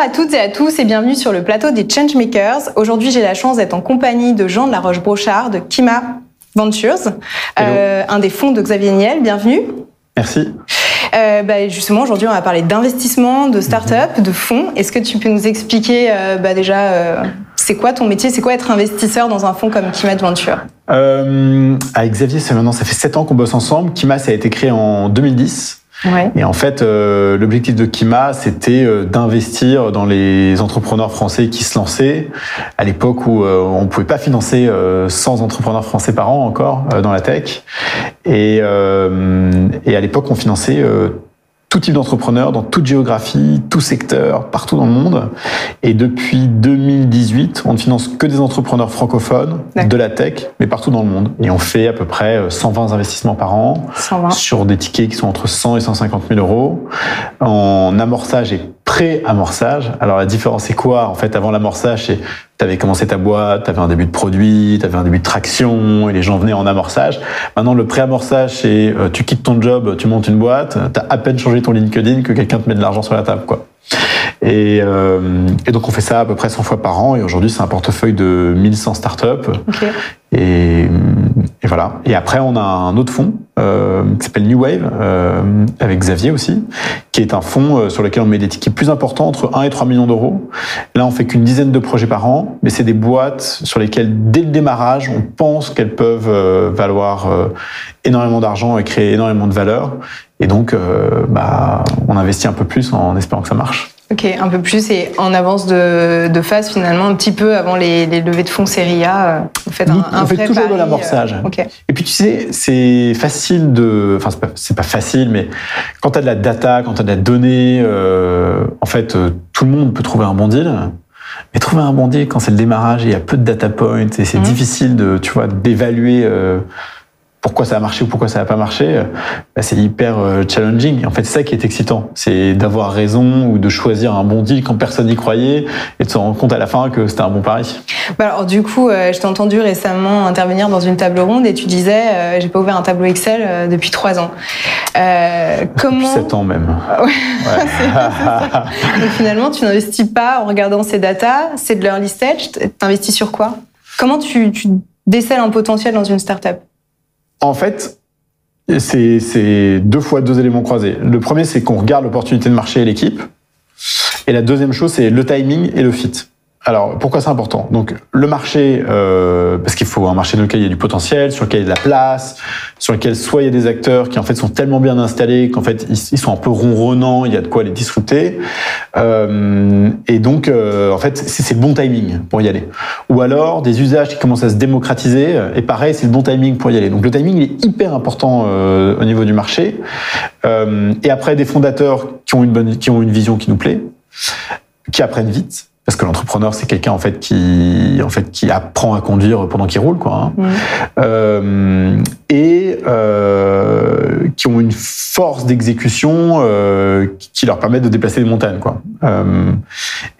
Bonjour à toutes et à tous et bienvenue sur le plateau des Changemakers. Aujourd'hui, j'ai la chance d'être en compagnie de Jean de la Roche-Brochard de Kima Ventures, euh, un des fonds de Xavier Niel. Bienvenue. Merci. Euh, bah, justement, aujourd'hui, on va parler d'investissement, de start-up, mhm. de fonds. Est-ce que tu peux nous expliquer euh, bah, déjà euh, c'est quoi ton métier? C'est quoi être investisseur dans un fonds comme Kima Venture Avec Xavier, c'est maintenant ça fait 7 ans qu'on bosse ensemble. Kima, ça a été créé en 2010. Et en fait, euh, l'objectif de Kima, c'était euh, d'investir dans les entrepreneurs français qui se lançaient à l'époque où euh, on ne pouvait pas financer 100 entrepreneurs français par an encore dans la tech. Et, et à l'époque, on finançait tout type d'entrepreneurs, dans toute géographie, tout secteur, partout dans le monde. Et depuis 2018, on ne finance que des entrepreneurs francophones, de la tech, mais partout dans le monde. Et on fait à peu près 120 investissements par an 120. sur des tickets qui sont entre 100 et 150 000 euros en amorçage et pré-amorçage. Alors la différence c'est quoi En fait, avant l'amorçage, c'est tu commencé ta boîte, tu avais un début de produit, tu avais un début de traction et les gens venaient en amorçage. Maintenant, le pré-amorçage, c'est euh, tu quittes ton job, tu montes une boîte, tu as à peine changé ton LinkedIn que quelqu'un te met de l'argent sur la table. quoi. Et, euh, et, donc on fait ça à peu près 100 fois par an et aujourd'hui c'est un portefeuille de 1100 startups. Okay. Et, et, voilà. Et après on a un autre fonds euh, qui s'appelle New Wave euh, avec Xavier aussi, qui est un fonds euh, sur lequel on met des tickets plus importants entre 1 et 3 millions d'euros. Là on fait qu'une dizaine de projets par an, mais c'est des boîtes sur lesquelles dès le démarrage on pense qu'elles peuvent euh, valoir énormément d'argent et créer énormément de valeur. Et donc bah, on investit un peu plus en espérant que ça marche. Ok, un peu plus et en avance de, de phase finalement, un petit peu avant les, les levées de fonds série A. Euh, vous faites un, on fait toujours de l'amorçage. Euh, et puis tu sais, c'est facile de, enfin c'est pas, pas, facile, mais quand tu as de la data, quand tu as de la donnée, euh, en fait, euh, tout le monde peut trouver un bon deal. Mais trouver un bon deal quand c'est le démarrage et il y a peu de data points et c'est mmh. difficile de, tu vois, d'évaluer. Euh, pourquoi ça a marché ou pourquoi ça n'a pas marché, euh, bah, c'est hyper euh, challenging. En fait, c'est ça qui est excitant, c'est d'avoir raison ou de choisir un bon deal quand personne n'y croyait et de se rendre compte à la fin que c'était un bon pari. Bah alors du coup, euh, je t'ai entendu récemment intervenir dans une table ronde et tu disais, j'ai pas ouvert un tableau Excel depuis trois ans. comment Depuis sept ans même. ouais. Donc finalement, tu n'investis pas en regardant ces datas, c'est de l'early stage. T'investis sur quoi? Comment tu, tu décèles un potentiel dans une startup? En fait, c'est deux fois deux éléments croisés. Le premier, c'est qu'on regarde l'opportunité de marché et l'équipe. Et la deuxième chose, c'est le timing et le fit. Alors, pourquoi c'est important? Donc, le marché, euh, parce qu'il faut un marché dans lequel il y a du potentiel, sur lequel il y a de la place, sur lequel soit il y a des acteurs qui en fait sont tellement bien installés qu'en fait ils, sont un peu ronronnants, il y a de quoi les disrupter. Euh, et donc, euh, en fait, c'est le bon timing pour y aller. Ou alors des usages qui commencent à se démocratiser, et pareil, c'est le bon timing pour y aller. Donc, le timing est hyper important euh, au niveau du marché. Euh, et après, des fondateurs qui ont une bonne, qui ont une vision qui nous plaît, qui apprennent vite parce que l'entrepreneur c'est quelqu'un en fait qui en fait qui apprend à conduire pendant qu'il roule quoi hein. mmh. euh, et euh, qui ont une force d'exécution euh, qui leur permet de déplacer des montagnes quoi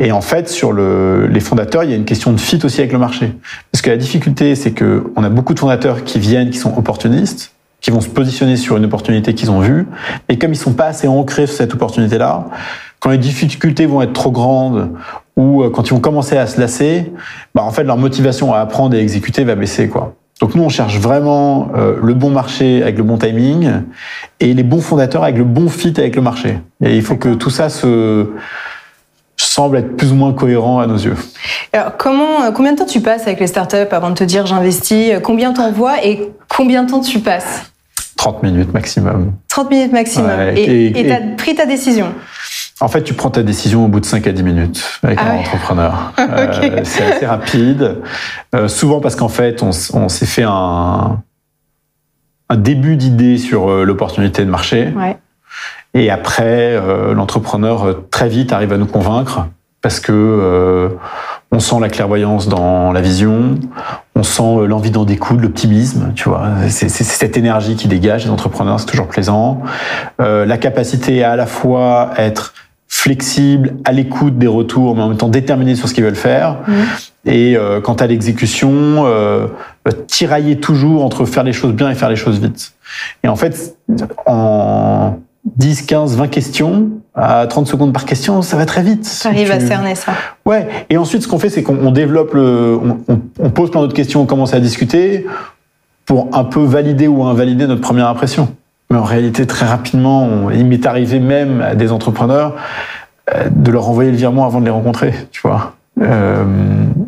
et en fait sur le, les fondateurs il y a une question de fit aussi avec le marché parce que la difficulté c'est que on a beaucoup de fondateurs qui viennent qui sont opportunistes qui vont se positionner sur une opportunité qu'ils ont vue et comme ils sont pas assez ancrés sur cette opportunité là quand les difficultés vont être trop grandes ou euh, quand ils vont commencer à se lasser, bah en fait leur motivation à apprendre et à exécuter va baisser quoi. Donc nous on cherche vraiment euh, le bon marché avec le bon timing et les bons fondateurs avec le bon fit avec le marché. Et il faut que tout ça se semble être plus ou moins cohérent à nos yeux. Alors comment, euh, combien de temps tu passes avec les startups avant de te dire j'investis Combien t'envoies et combien de temps tu passes? 30 minutes maximum. 30 minutes maximum. et tu as pris ta décision? En fait, tu prends ta décision au bout de 5 à 10 minutes avec ah un entrepreneur. euh, c'est assez rapide. Euh, souvent parce qu'en fait, on, on s'est fait un, un début d'idée sur euh, l'opportunité de marché. Ouais. Et après, euh, l'entrepreneur euh, très vite arrive à nous convaincre parce que euh, on sent la clairvoyance dans la vision, on sent l'envie d'en découdre, l'optimisme, tu vois. C'est cette énergie qui dégage les entrepreneurs, c'est toujours plaisant. Euh, la capacité à à la fois être flexible, à l'écoute des retours, mais en même temps déterminé sur ce qu'ils veulent faire. Mmh. Et euh, quant à l'exécution, euh, tirailler toujours entre faire les choses bien et faire les choses vite. Et en fait, en, 10, 15, 20 questions à 30 secondes par question, ça va très vite. Tu arrives à cerner ça. Ouais. Et ensuite, ce qu'on fait, c'est qu'on développe le, on, on, pose plein d'autres questions, on commence à discuter pour un peu valider ou invalider notre première impression. Mais en réalité, très rapidement, il m'est arrivé même à des entrepreneurs euh, de leur envoyer le virement avant de les rencontrer, tu vois. Euh,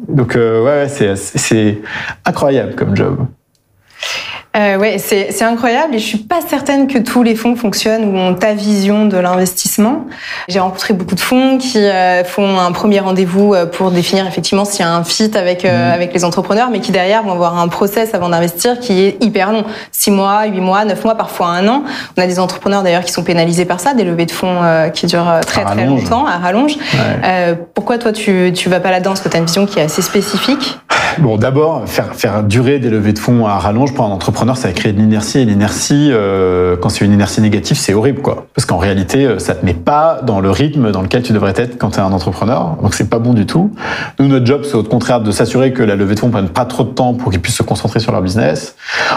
donc euh, ouais, c'est incroyable comme job. Euh, ouais, c'est incroyable et je suis pas certaine que tous les fonds fonctionnent ou ont ta vision de l'investissement. J'ai rencontré beaucoup de fonds qui euh, font un premier rendez-vous euh, pour définir effectivement s'il y a un fit avec euh, mmh. avec les entrepreneurs, mais qui derrière vont avoir un process avant d'investir qui est hyper long, six mois, huit mois, neuf mois, parfois un an. On a des entrepreneurs d'ailleurs qui sont pénalisés par ça, des levées de fonds qui durent très très longtemps à rallonge. Ouais. pourquoi toi tu tu vas pas là-dedans? Parce que tu as une vision qui est assez spécifique Bon, d'abord faire faire durer des levées de fonds à rallonge pour un entrepreneur ça va créer de l'inertie. Et l'inertie, euh, quand c'est une inertie négative, c'est horrible, quoi. Parce qu'en réalité, euh, ça te met pas dans le rythme dans lequel tu devrais être quand tu es un entrepreneur. Donc c'est pas bon du tout. Nous, notre job, c'est au contraire de s'assurer que la levée de fonds prenne pas trop de temps pour qu'ils puissent se concentrer sur leur business.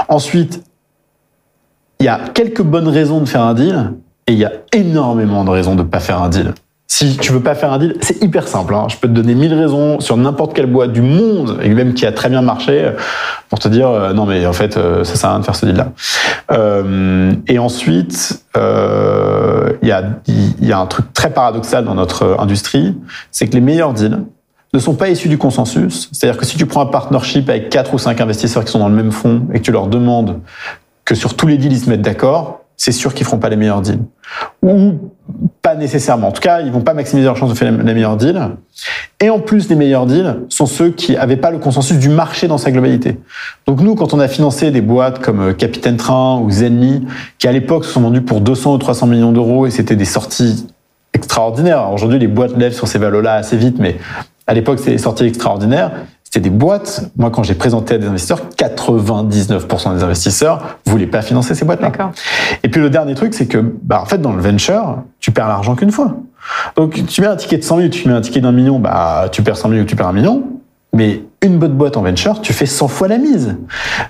Ensuite, il y a quelques bonnes raisons de faire un deal et il y a énormément de raisons de pas faire un deal. Si tu veux pas faire un deal, c'est hyper simple. Hein. Je peux te donner mille raisons sur n'importe quelle boîte du monde, et même qui a très bien marché, pour te dire euh, non mais en fait euh, ça sert à rien de faire ce deal-là. Euh, et ensuite, euh, il y, a, y a un truc très paradoxal dans notre industrie, c'est que les meilleurs deals ne sont pas issus du consensus. C'est-à-dire que si tu prends un partnership avec quatre ou cinq investisseurs qui sont dans le même fonds et que tu leur demandes que sur tous les deals ils se mettent d'accord, c'est sûr qu'ils feront pas les meilleurs deals. Ou pas nécessairement. En tout cas, ils vont pas maximiser leurs chances de faire les meilleurs deals. Et en plus, les meilleurs deals sont ceux qui avaient pas le consensus du marché dans sa globalité. Donc nous, quand on a financé des boîtes comme euh, Capitaine Train ou Zenly, qui à l'époque se sont vendues pour 200 ou 300 millions d'euros et c'était des sorties extraordinaires. Aujourd'hui, les boîtes lèvent sur ces valeurs-là assez vite, mais à l'époque, c'était des sorties extraordinaires c'est des boîtes. Moi, quand j'ai présenté à des investisseurs, 99% des investisseurs voulaient pas financer ces boîtes-là. Et puis le dernier truc, c'est que, bah, en fait, dans le venture, tu perds l'argent qu'une fois. Donc, tu mets un ticket de 100 000, tu mets un ticket d'un million, bah, tu perds 100 000 ou tu perds un million. Mais une bonne boîte en venture, tu fais 100 fois la mise.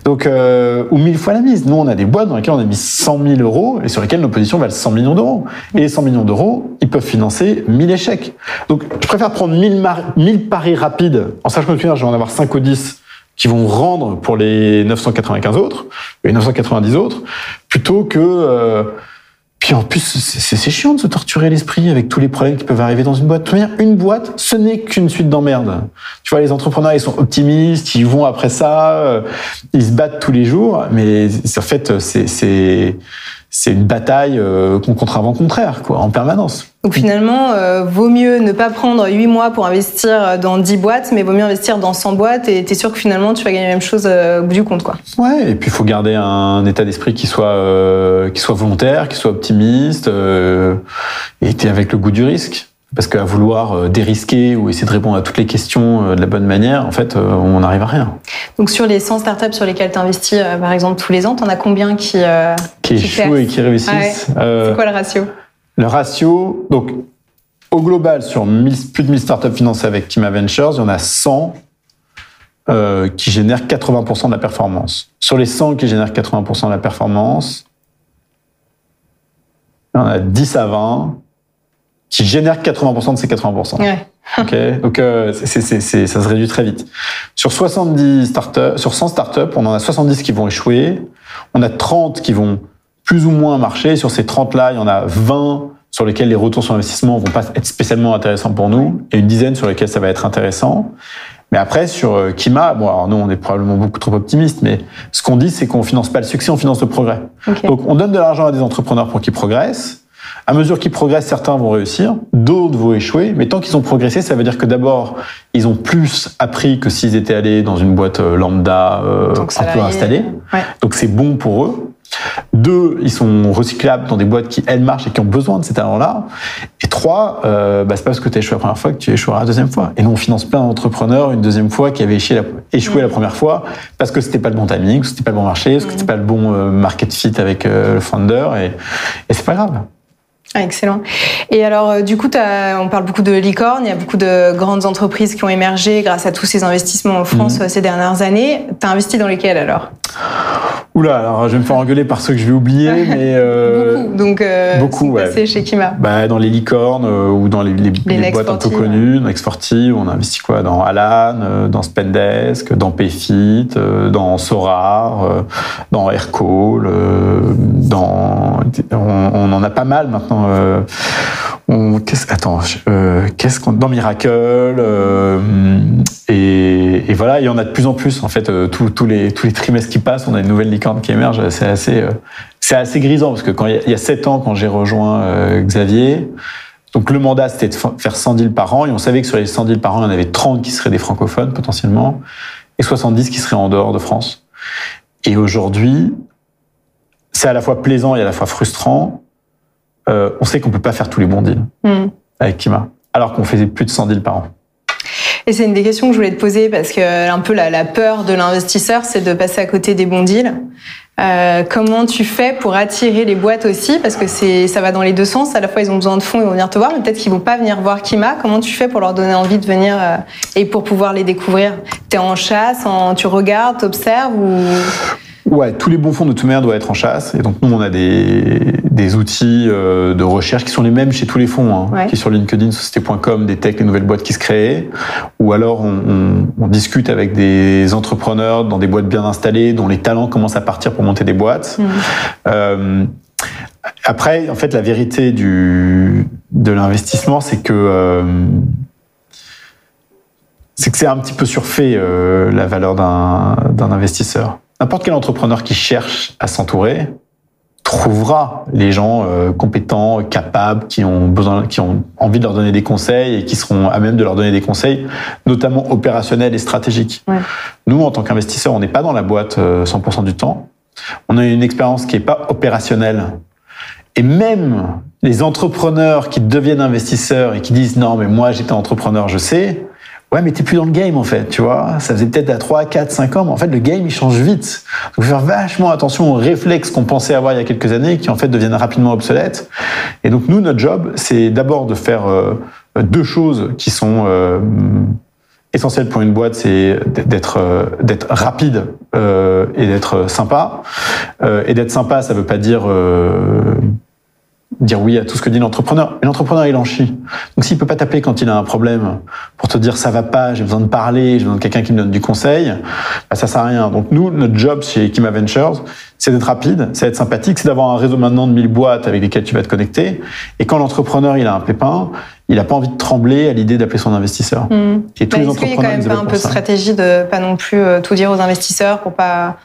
Donc, euh, ou 1000 fois la mise. Nous, on a des boîtes dans lesquelles on a mis 100 000 euros et sur lesquelles nos positions valent 100 millions d'euros. Et les 100 millions d'euros, ils peuvent financer 1000 échecs. Donc, je préfère prendre 1000, 1000 paris rapides, en sachant que je vais en avoir 5 ou 10 qui vont rendre pour les 995 autres, les 990 autres, plutôt que... Euh, puis en plus, c'est chiant de se torturer l'esprit avec tous les problèmes qui peuvent arriver dans une boîte. Une boîte, ce n'est qu'une suite d'emmerdes. Tu vois, les entrepreneurs, ils sont optimistes, ils vont après ça, euh, ils se battent tous les jours, mais en fait, c'est c'est une bataille euh, contre un vent contraire, quoi, en permanence. Donc finalement, euh, vaut mieux ne pas prendre 8 mois pour investir dans 10 boîtes, mais vaut mieux investir dans 100 boîtes et t'es sûr que finalement tu vas gagner la même chose euh, au bout du compte, quoi. Ouais, et puis il faut garder un état d'esprit qui soit euh, qui soit volontaire, qui soit optimiste, et t'es avec le goût du risque. Parce qu'à vouloir euh, dérisquer ou essayer de répondre à toutes les questions euh, de la bonne manière, en fait, euh, on n'arrive à rien. Donc sur les 100 startups sur lesquelles tu investis, par exemple, tous les ans, tu en as combien qui Qui, échouent et qui réussissent C'est quoi le ratio? Le ratio, donc au global, sur plus de 1000 startups financées avec Kima Ventures, il y en a 100 qui génèrent 80% de la performance. Sur les 100 qui génèrent 80% de la performance, il y en a 10 à 20 qui génère 80% de ces 80%. Ouais. ok, donc euh, c'est, c'est, c'est, ça se réduit très vite. Sur 70 startups, sur 100 startups, on en a 70 qui vont échouer. On a 30 qui vont plus ou moins marcher. Sur ces 30 là, il y en a 20 sur lesquels les retours sur investissement vont pas être spécialement intéressants pour nous, et une dizaine sur lesquels ça va être intéressant. Mais après, sur euh, Kima, bon, alors nous, on est probablement beaucoup trop optimistes, mais ce qu'on dit, c'est qu'on finance pas le succès, on finance le progrès. Okay. Donc, on donne de l'argent à des entrepreneurs pour qu'ils progressent, à mesure qu'ils progressent, certains vont réussir, d'autres vont échouer, mais tant qu'ils ont progressé, ça veut dire que d'abord, ils ont plus appris que s'ils étaient allés dans une boîte euh, lambda euh, un peu installée. Donc c'est bon pour eux. Deux, ils sont recyclables dans des boîtes qui, elles, marchent et qui ont besoin de ces talents-là. Et trois, euh, bah, c'est pas parce que tu as échoué la première fois que tu échoueras la deuxième fois. Et nous, on finance plein d'entrepreneurs une deuxième fois qui avaient échoué la, échoué la première fois parce que c'était pas le bon timing, que c'était pas le bon marché, parce que c'était pas le bon euh, market fit avec le founder. Et, et c'est pas grave. Ah, excellent. Et alors, euh, du coup, on parle beaucoup de licorne. Il y a beaucoup de grandes entreprises qui ont émergé grâce à tous ces investissements en France mhm. euh, ces dernières années. Tu as investi dans lesquelles alors? Oula, alors je vais me faire engueuler par ceux que je vais oublier, mais euh, beaucoup. Donc euh, beaucoup, ouais. chez Kima. Bah, dans les licornes ou dans les, les, boîtes un peu connues, dans Exportive, on a investi quoi? Dans Alan, dans Spendesk, dans Payfit, dans Sorar, dans Aircall, dans on, en a pas mal maintenant. Qu'est-ce, attends, qu'est-ce qu'on dans Miracle et, et, voilà, il y en a de plus en plus en fait. tous les trimestres qui passent, on a une nouvelle licorne qui émerge, c'est assez, euh, grisant parce que quand il y a sept ans, quand j'ai rejoint euh, Xavier, donc le mandat c'était de faire 100 deals par an et on savait que sur les 100 deals par an, il y en avait 30 qui seraient des francophones potentiellement et 70 qui seraient en dehors de France. Et aujourd'hui, c'est à la fois plaisant et à la fois frustrant. Euh, on sait qu'on peut pas faire tous les bons deals hmm. avec Kima, alors qu'on faisait plus de 100 deals par an. Et c'est une des questions que je voulais te poser parce que un peu la, la peur de l'investisseur, c'est de passer à côté des bons deals. Euh, comment tu fais pour attirer les boîtes aussi? Parce que c'est, ça va dans les deux sens. À la fois, ils ont besoin de fonds, ils vont venir te voir, mais peut-être qu'ils vont pas venir voir Kima. Comment tu fais pour leur donner envie de venir euh, et pour pouvoir les découvrir? T'es en chasse, en, tu regardes, t'observes ou? Ouais, tous les bons fonds de toute manière doivent être en chasse. Et donc nous, on a des, des outils euh, de recherche qui sont les mêmes chez tous les fonds, hein, qui sur LinkedIn, société.com, des techs, des nouvelles boîtes qui se créent. Ou alors on, on, on, discute avec des entrepreneurs dans des boîtes bien installées, dont les talents commencent à partir pour monter des boîtes. Mmh. Euh, après, en fait, la vérité du, de l'investissement, c'est que euh, c'est que c'est un petit peu surfait euh, la valeur d'un investisseur. N'importe quel entrepreneur qui cherche à s'entourer trouvera les gens euh, compétents, capables, qui ont besoin, qui ont envie de leur donner des conseils et qui seront à même de leur donner des conseils, notamment opérationnels et stratégiques. Ouais. Nous, en tant qu'investisseurs, on n'est pas dans la boîte 100% euh, du temps. On a une expérience qui n'est pas opérationnelle. Et même les entrepreneurs qui deviennent investisseurs et qui disent non, mais moi j'étais entrepreneur, je sais, Ouais, mais t'es plus dans le game en fait, tu vois. Ça faisait peut-être à 3, 4, 5 ans, mais en fait le game il change vite. Donc faut faire vachement attention aux réflexes qu'on pensait avoir il y a quelques années qui en fait deviennent rapidement obsolètes. Et donc nous, notre job, c'est d'abord de faire euh, deux choses qui sont euh, essentielles pour une boîte, c'est d'être euh, d'être rapide euh, et d'être sympa. Euh, et d'être sympa, ça veut pas dire dire oui à tout ce que dit l'entrepreneur. Mais l'entrepreneur, il en chie. Donc s'il peut pas t'appeler quand il a un problème pour te dire ça va pas, j'ai besoin de parler, j'ai besoin de quelqu'un qui me donne du conseil, bah, ça sert à rien. Donc nous, notre job chez Kima Ventures, c'est d'être rapide, c'est d'être sympathique, c'est d'avoir un réseau maintenant de 1000 boîtes avec lesquelles tu vas te connecter. Et quand l'entrepreneur, il a un pépin, il n'a pas envie de trembler à l'idée d'appeler son investisseur. Mmh. Et tous bah, les entrepreneurs, qu'il y a quand même pas un peu de stratégie de pas non plus euh, tout dire aux investisseurs pour pas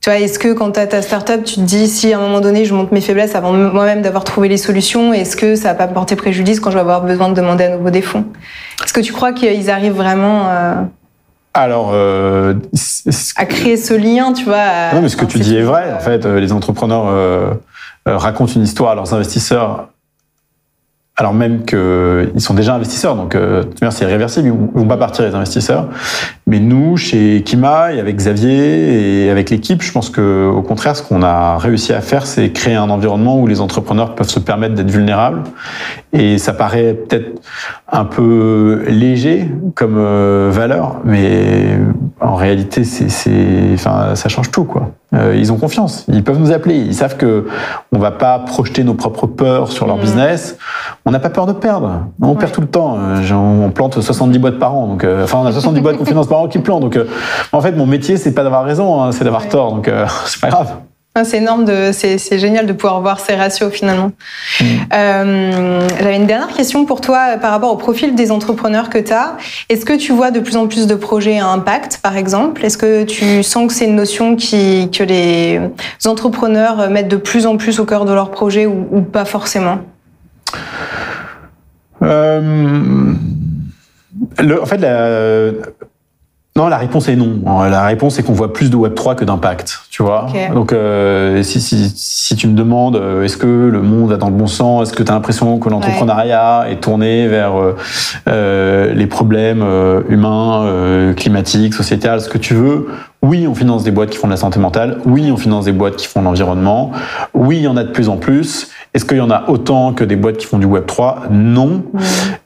tu vois, est-ce que quand tu as ta startup, tu te dis si à un moment donné je monte mes faiblesses avant moi-même d'avoir trouvé les solutions, est-ce que ça va pas me porter préjudice quand je vais avoir besoin de demander à nouveau des fonds? Est-ce que tu crois qu'ils arrivent vraiment euh, alors euh, à créer ce lien, tu vois Non, mais ce que tu dis est vrai. En fait, euh, les entrepreneurs euh, racontent une histoire à leurs investisseurs alors même qu'ils sont déjà investisseurs, donc euh, c'est réversible, ils vont pas partir les investisseurs. Mais nous, chez Kima et avec Xavier et avec l'équipe, je pense que au contraire, ce qu'on a réussi à faire, c'est créer un environnement où les entrepreneurs peuvent se permettre d'être vulnérables. Et ça paraît peut-être un peu léger comme euh, valeur, mais en réalité, c'est, enfin, ça change tout, quoi. Euh, ils ont confiance, ils peuvent nous appeler, ils savent que on va pas projeter nos propres peurs sur leur mmh. business. On n'a pas peur de perdre, on perd tout le temps. Euh, on plante 70 boîtes par an, donc enfin on a 70 boîtes qu'on finance par an qui plantent. Donc en fait, mon métier c'est pas d'avoir raison, hein, c'est d'avoir tort, donc c'est pas grave. C'est énorme, de, c'est, c'est génial de pouvoir voir ces ratios finalement. Mm. Euh, j'avais une dernière question pour toi euh, par rapport au profil des entrepreneurs que tu as. Est-ce que tu vois de plus en plus de projets à impact, par exemple? Est-ce que tu sens que c'est une notion qui, que les entrepreneurs mettent de plus en plus au cœur de leur projet ou, ou pas forcément? Euh, le, En fait, la, non, la réponse est non. La réponse est qu'on voit plus de Web 3 que d'impact, tu vois. Donc, euh, si, si, si, tu me demandes, euh, est-ce que le monde va dans le bon sens? Est-ce que tu as l'impression que l'entrepreneuriat est tourné vers euh, euh les problèmes euh, humains, climatiques, sociétals, ce que tu veux? Oui, on finance des boîtes qui font de la santé mentale. Oui, on finance des boîtes qui font de l'environnement. Oui, il y en a de plus en plus. Est-ce qu'il y en a autant que des boîtes qui font du Web 3 Non.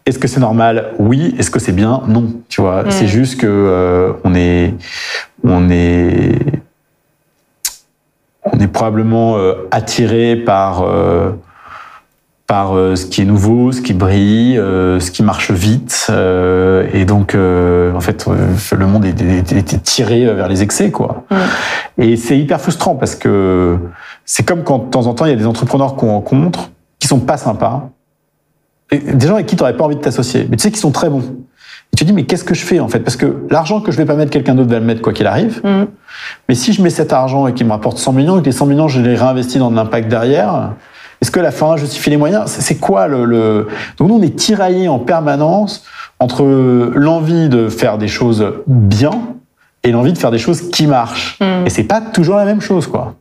Est-ce que c'est normal? Oui. Est-ce que c'est bien? Non. Tu vois, c'est juste que euh, on est, on est, on est probablement euh, attiré par euh, par euh, ce qui est nouveau, ce qui brille, euh, ce qui marche vite, euh, et donc en fait le monde est, tiré vers les excès quoi. Et c'est hyper frustrant parce que c'est comme quand de temps en temps il y a des entrepreneurs qu'on rencontre qui sont pas sympas, des gens avec qui tu n'aurais pas envie de t'associer, mais tu sais qu'ils sont très bons. Et tu te dis, mais qu'est-ce que je fais en fait? Parce que l'argent que je vais pas mettre, quelqu'un d'autre va le mettre quoi qu'il arrive. Mm. Mais si je mets cet argent et qu'il me rapporte 100 millions et que les 100 millions, je les réinvestis dans de l'impact derrière, est-ce que la fin justifie les moyens? C'est quoi le, le, Donc nous, on est tiraillés en permanence entre l'envie de faire des choses bien et l'envie de faire des choses qui marchent. Mm. Et c'est pas toujours la même chose, quoi.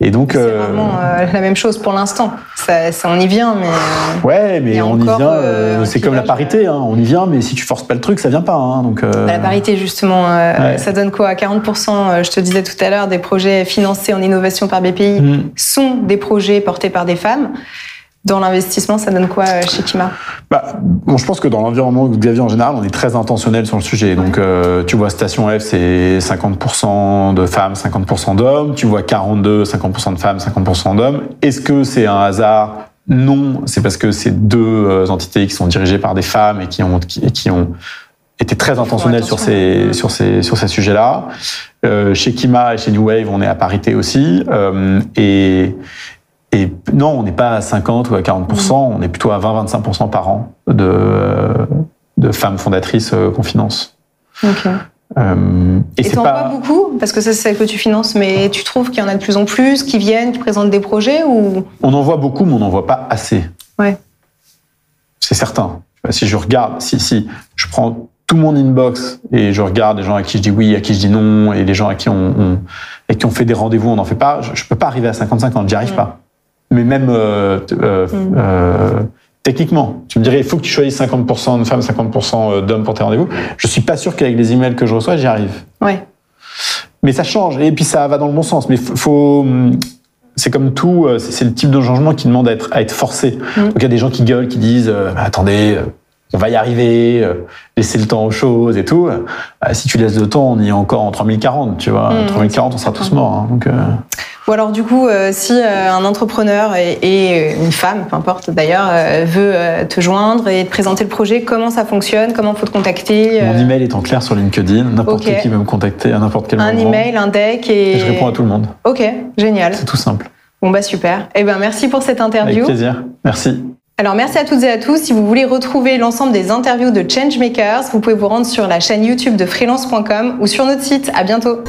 Et donc, C'est euh, vraiment euh, la même chose pour l'instant. Ça, ça, on y vient, mais. euh, ouais, mais y on y vient. euh, c'est comme la parité, hein, on y vient, mais si tu forces pas le truc, ça vient pas. Hein, donc, La parité, justement, euh, Ouais. ça donne quoi? 40%, euh, je te disais tout à l'heure, des projets financés en innovation par BPI Mm. sont des projets portés par des femmes. Dans l'investissement, ça donne quoi euh, chez Kima? Bah, bon, je pense que dans l'environnement Xavier en général, on est très intentionnel sur le sujet. Donc, euh, tu vois, Station F, c'est 50% de femmes, 50% d'hommes. Tu vois 42, 50% de femmes, 50% d'hommes. Est-ce que c'est un hasard? Non, c'est parce que c'est deux euh, entités qui sont dirigées par des femmes et qui ont, qui, ont très intentionnelles sur ces, sur ces, sur ces sujets-là. Euh, chez Kima et chez New Wave, on est à parité aussi. Euh, et, et non, on n'est pas à 50 ou à 40%, on est plutôt à 20-25% par an de, de femmes fondatrices euh, qu'on finance. Ok. Euh, et Et t'en vois pas. beaucoup? Parce que ça, c'est celle que tu finances, mais tu trouves qu'il y en a de plus en plus qui viennent, qui présentent des projets ou? On en voit beaucoup, mais on n'en voit pas assez. Ouais. C'est certain. Si je regarde, si, si je prends tout mon inbox et je regarde les gens à qui je dis oui, à qui je dis non, et les gens à qui on, on- et qui ont fait des rendez-vous, on n'en fait pas, je, je peux pas arriver à 50-50, j'y arrive Mm. pas. Mais même euh, euh, Mm. euh, techniquement, tu me dirais, il faut que tu choisisses 50% de femmes, 50% d'hommes pour tes rendez-vous. Je suis pas sûr qu'avec les emails que je reçois, j'y arrive. Ouais. Mais ça change, et puis ça va dans le bon sens. Mais faut, c'est comme tout, euh, c'est le type de changement qui demande à être, à être forcé. Mm. Donc il y a des gens qui gueulent, qui disent, euh, Bah, attendez, euh, on va y arriver, euh, laissez le temps aux choses et tout. Bah, si tu laisses le temps, on y est encore en 3040, tu vois. Mm, 3040, on sera tous morts. hein. donc, euh, Ou alors du coup, euh, si euh, un entrepreneur et, et une femme, peu importe d'ailleurs, euh, veut te joindre et te présenter le projet, comment ça fonctionne, comment faut te contacter Mon email est en clair sur LinkedIn. N'importe qui peut me contacter à n'importe quel Un moment. email, un deck et... Et je réponds à tout le monde. Ok, génial. C'est tout simple. Bon bah super. Eh ben merci pour cette Avec interview. plaisir. Merci. Alors merci à toutes et à tous. Si vous voulez retrouver l'ensemble des interviews de Changemakers, vous pouvez vous rendre sur la chaîne YouTube de freelance.com ou sur notre site. À bientôt.